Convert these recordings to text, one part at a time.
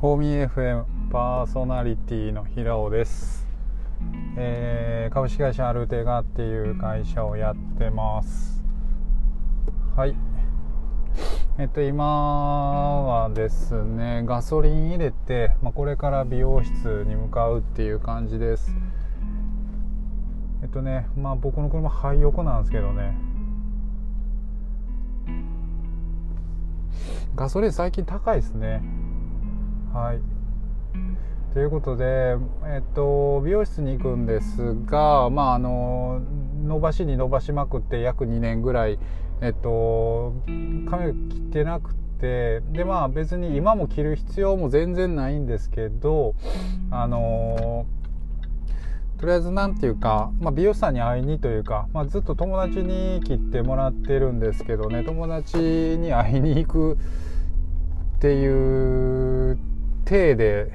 ホーミー FM パーソナリティの平尾です、えー、株式会社アルテガっていう会社をやってます。はい。えっと今はですねガソリン入れて、まあ、これから美容室に向かうっていう感じです。えっとねまあ僕の車廃横なんですけどね。ガソリン最近高いですねはい。ということで、えっと、美容室に行くんですが、まあ、あの伸ばしに伸ばしまくって約2年ぐらい、えっと、髪を切ってなくてでまあ別に今も切る必要も全然ないんですけどあのとりあえず何て言うか、まあ、美容師さんに会いにというか、まあ、ずっと友達に切ってもらってるんですけどね友達に会いに行くっていう体で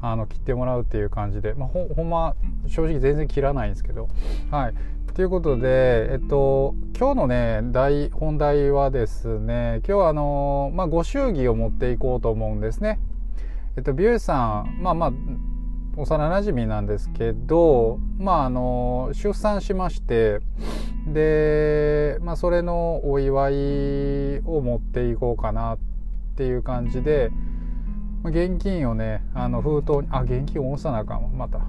あの切ってもらうっていう感じで、まあ、ほほんま正直全然切らないんですけどはいということで、えっと、今日のね大本題はですね今日はあの、まあ、ご祝儀を持っていこうと思うんですね。えっと、美容師さんまあまあ幼なじみなんですけど、まあ、あの出産しましてで、まあ、それのお祝いを持っていこうかなっていう感じで、現金をねあの封筒にあ現金を下ろさなあかんわ。また。ま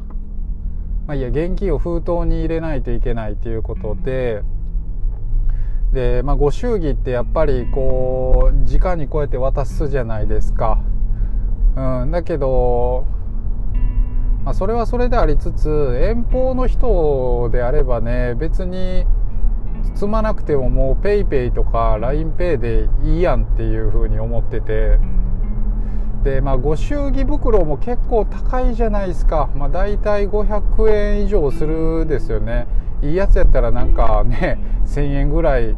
あいいや現金を封筒に入れないといけないっていうことで。で、まあ、ご祝儀ってやっぱりこう直にこうやって渡すじゃないですか、うん、だけど、まあ、それはそれでありつつ遠方の人であればね別に包まなくてももう PayPay とか LINEPay でいいやんっていうふうに思っててでまあご祝儀袋も結構高いじゃないですか。まあ大体500円以上するですよね。いいやつやったらなんかね1000円ぐらい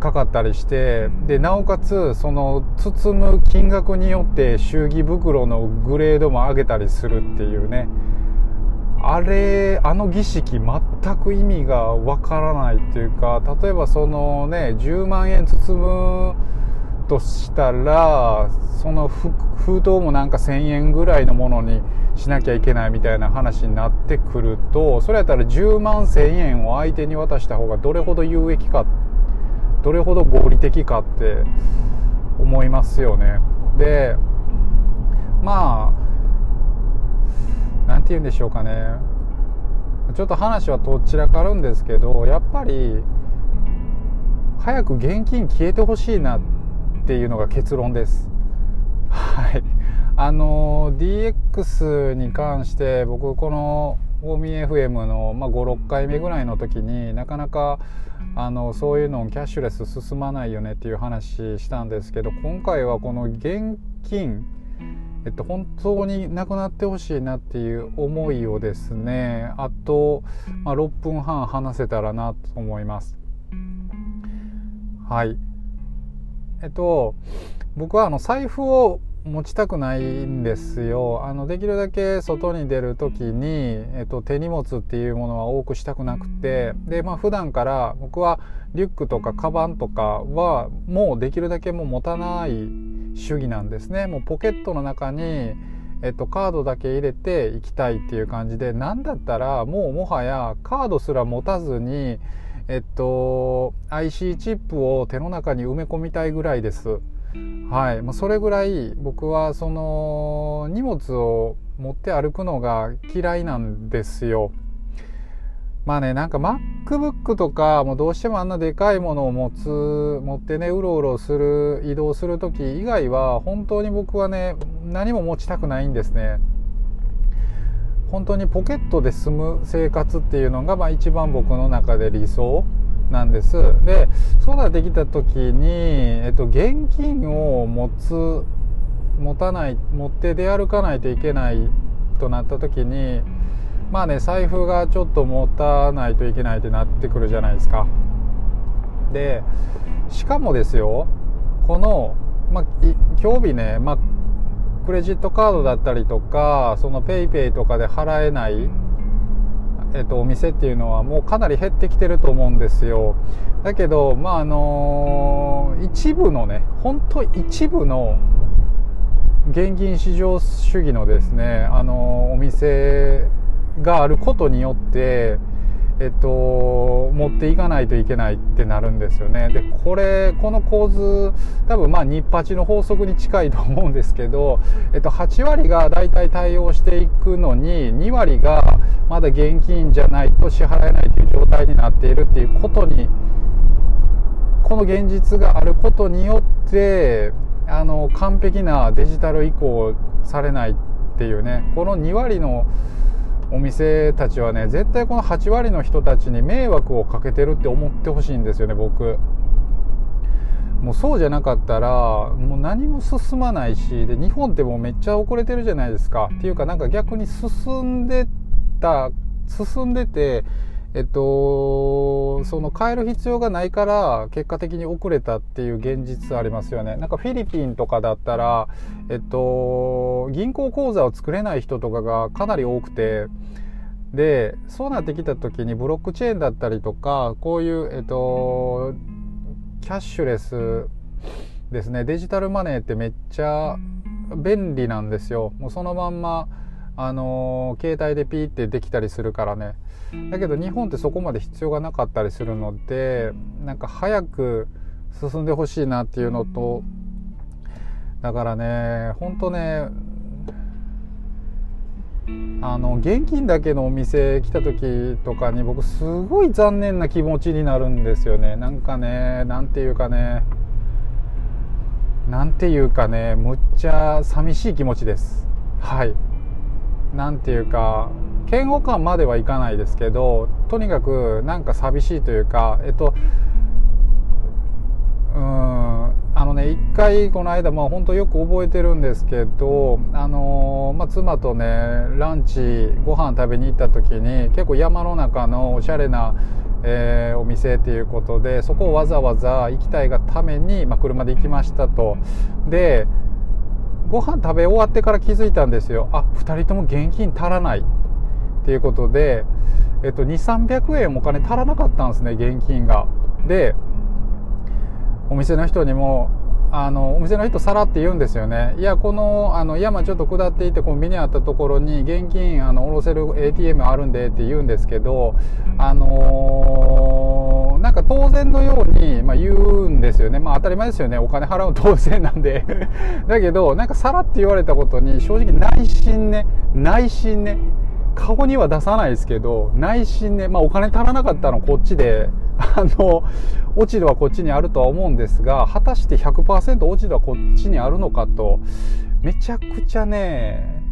かかったりしてでなおかつその包む金額によって祝儀袋のグレードも上げたりするっていうね。あれあの儀式全く意味がわからないっていうか例えばそのね10万円包むとしたらその封筒もなんか1000円ぐらいのものにしなきゃいけないみたいな話になってくるとそれやったら10万1000円を相手に渡した方がどれほど有益かどれほど合理的かって思いますよね。でまあ何て言うんでしょうかねちょっと話はとっちらかるんですけどやっぱり早く現金消えてほしいなってっていうのが結論です。はい。あの、DX に関して僕この大見 FM の、まあ、56回目ぐらいの時になかなかあのそういうのキャッシュレス進まないよねっていう話したんですけど今回はこの現金えっと、本当になくなってほしいなっていう思いをですねあと、まあ、6分半話せたらなと思いますはいえっと僕はあの財布を持ちたくないんですよ。あのできるだけ外に出る時に、えっと、手荷物っていうものは多くしたくなくて。でまあ普段から僕はリュックとかカバンとかはもうできるだけもう持たない主義なんですね。もうポケットの中にえっと、カードだけ入れていきたいっていう感じで。何だったらもうもはやカードすら持たずにえっと IC チップを手の中に埋め込みたいぐらいです。はい、まあ、それぐらい僕はその荷物を持って歩くのが嫌いなんですよ。まあねなんか MacBook とかもどうしてもあんなでかいものを持つ持ってねうろうろする移動する時以外は本当に僕はね何も持ちたくないんですね。本当にポケットで済む生活っていうのが、まあ、一番僕の中で理想なんです。でそうなってきた時に、えっと、現金を持つ持たない持って出歩かないといけないとなった時にまあね財布がちょっと持たないといけないってなってくるじゃないですか。でしかもですよこの、まあ、今日日ね、まあ、クレジットカードだったりとかその PayPay とかで払えない、えっと、お店っていうのはもうかなり減ってきてると思うんですよ。だけどまああのー、一部のね本当一部の現金市場主義のですねあのお店があることによってえっと、持っていかないといけないってなるんですよね。で、これ、この構図、多分まあ日八の法則に近いと思うんですけど、えっと、8割が大体対応していくのに、2割がまだ現金じゃないと支払えないという状態になっているっていうことに、この現実があることによって、あの、完璧なデジタル移行されないっていうね、この2割のお店たちはね絶対この8割の人たちに迷惑をかけてるって思ってほしいんですよね僕。もうそうじゃなかったらもう何も進まないしで日本ってもうめっちゃ遅れてるじゃないですか。っていうかなんか逆に進んでた進んでてえっと、その変える必要がないから結果的に遅れたっていう現実ありますよね。なんかフィリピンとかだったら、えっと、銀行口座を作れない人とかがかなり多くて、で、そうなってきた時にブロックチェーンだったりとか、こういう、えっと、キャッシュレスですね、デジタルマネーってめっちゃ便利なんですよ。もうそのまんま、あの携帯でピーってできたりするからね。だけど日本ってそこまで必要がなかったりするのでなんか早く進んでほしいなっていうのとだからね本当ねあの現金だけのお店来た時とかに僕すごい残念な気持ちになるんですよね。なんかねなんていうかねなんていうかねむっちゃ寂しい気持ちです。はい。なんていうか嫌悪感まではいかないですけどとにかくなんか寂しいというかえっとうんあのね一回この間まあ本当よく覚えてるんですけどあのまあ、妻とねランチご飯食べに行った時に結構山の中のおしゃれなえー、お店っていうことでそこをわざわざ行きたいがために、まあ、車で行きましたと。でご飯食べ終わってから気づいたんですよ。あ2人とも現金足らない。っていうことで、えっと、2、300円お金足らなかったんですね、現金が。で、お店の人にも、あの、お店の人さらって言うんですよね。いや、この、あの、山ちょっと下っていてコンビニあったところに現金、あの、下ろせる ATM あるんでって言うんですけど、あのー、なんか当然のように、まあ、言うんですよね。まあ当たり前ですよね。お金払う当然なんで だけど、なんかさらって言われたことに正直内心ね、内心ね、顔には出さないですけど、内心ね、まあお金足らなかったのこっちで、あの、落ち度はこっちにあるとは思うんですが、果たして100%落ち度はこっちにあるのかと、めちゃくちゃね、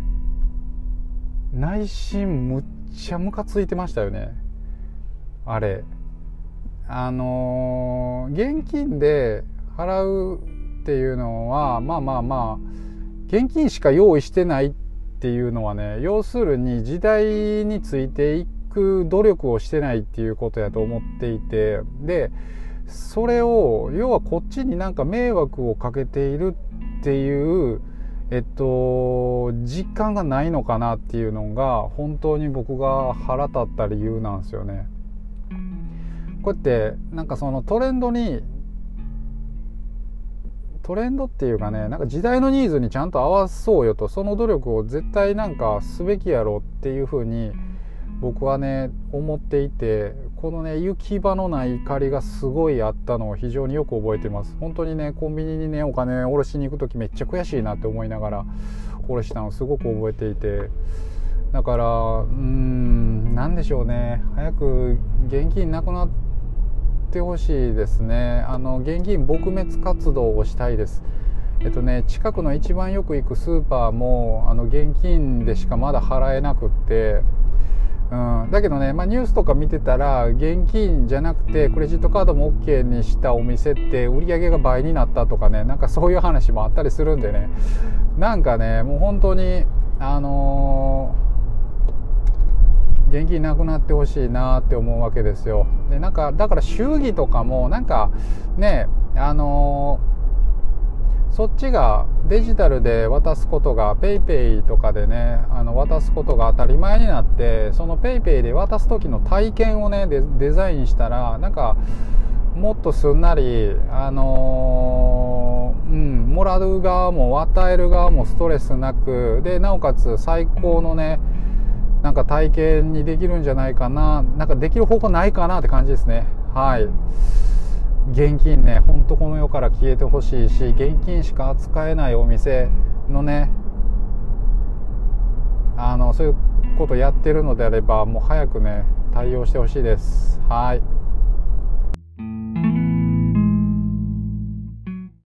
内心むっちゃムカついてましたよね。あれ。あの現金で払うっていうのは、まあまあまあ、現金しか用意してないってっていうのはね要するに時代についていく努力をしてないっていうことやと思っていてでそれを要はこっちになんか迷惑をかけているっていうえっと実感がないのかなっていうのが本当に僕が腹立った理由なんですよね。こうやってなんかそのトレンドにトレンドっていうかねなんか時代のニーズにちゃんと合わそうよとその努力を絶対なんかすべきやろっていうふうに僕はね思っていてこのね行き場のない怒りがすごいあったのを非常によく覚えてます。本当にねコンビニにねお金下ろしに行く時めっちゃ悔しいなって思いながら下ろしたのをすごく覚えていて。だからうーん何でしょうね。早く現金なくなってってほしいですね。あの現金撲滅活動をしたいです。えっとね近くの一番よく行くスーパーもあの現金でしかまだ払えなくって。うん、だけどね、まあ、ニュースとか見てたら現金じゃなくてクレジットカードも OK にしたお店って売り上げが倍になったとかねなんかそういう話もあったりするんでね。なんかねもう本当にあのー現金なくなってほしいなって思うわけですよ。でなんかだから祝儀とかもなんかねあのー、そっちがデジタルで渡すことが PayPay とかでねあの渡すことが当たり前になってその PayPay で渡す時の体験をねデザインしたらなんかもっとすんなりあのー、うんもらう側も与える側もストレスなくでなおかつ最高のねなんか体験にできるんじゃないかな。なんかできる方法ないかなって感じですね。はい。現金ねほんとこの世から消えてほしいし現金しか扱えないお店のねあのそういうことやってるのであればもう早くね対応してほしいです。はい。